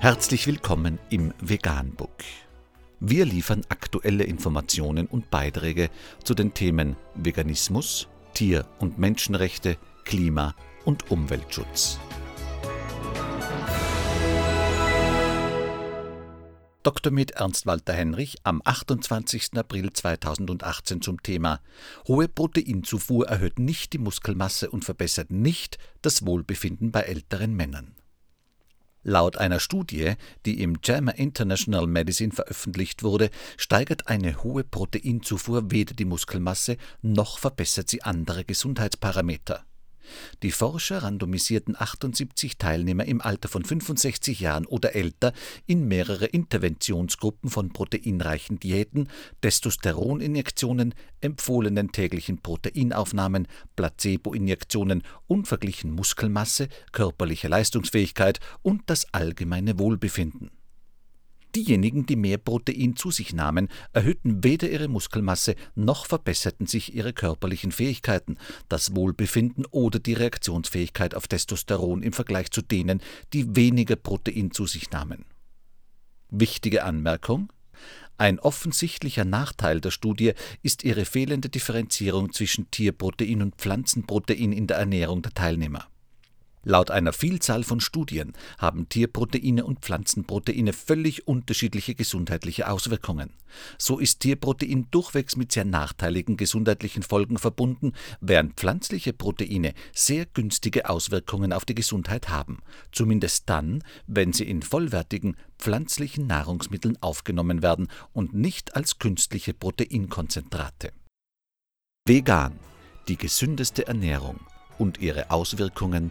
Herzlich willkommen im Veganbook. Wir liefern aktuelle Informationen und Beiträge zu den Themen Veganismus, Tier- und Menschenrechte, Klima- und Umweltschutz. Dr. mit Ernst Walter Henrich am 28. April 2018 zum Thema Hohe Proteinzufuhr erhöht nicht die Muskelmasse und verbessert nicht das Wohlbefinden bei älteren Männern. Laut einer Studie, die im JAMA International Medicine veröffentlicht wurde, steigert eine hohe Proteinzufuhr weder die Muskelmasse noch verbessert sie andere Gesundheitsparameter. Die Forscher randomisierten 78 Teilnehmer im Alter von 65 Jahren oder älter in mehrere Interventionsgruppen von proteinreichen Diäten, Testosteroninjektionen, empfohlenen täglichen Proteinaufnahmen, Placebo-Injektionen und verglichen Muskelmasse, körperliche Leistungsfähigkeit und das allgemeine Wohlbefinden Diejenigen, die mehr Protein zu sich nahmen, erhöhten weder ihre Muskelmasse noch verbesserten sich ihre körperlichen Fähigkeiten, das Wohlbefinden oder die Reaktionsfähigkeit auf Testosteron im Vergleich zu denen, die weniger Protein zu sich nahmen. Wichtige Anmerkung ein offensichtlicher Nachteil der Studie ist ihre fehlende Differenzierung zwischen Tierprotein und Pflanzenprotein in der Ernährung der Teilnehmer. Laut einer Vielzahl von Studien haben Tierproteine und Pflanzenproteine völlig unterschiedliche gesundheitliche Auswirkungen. So ist Tierprotein durchwegs mit sehr nachteiligen gesundheitlichen Folgen verbunden, während pflanzliche Proteine sehr günstige Auswirkungen auf die Gesundheit haben, zumindest dann, wenn sie in vollwertigen pflanzlichen Nahrungsmitteln aufgenommen werden und nicht als künstliche Proteinkonzentrate. Vegan, die gesündeste Ernährung und ihre Auswirkungen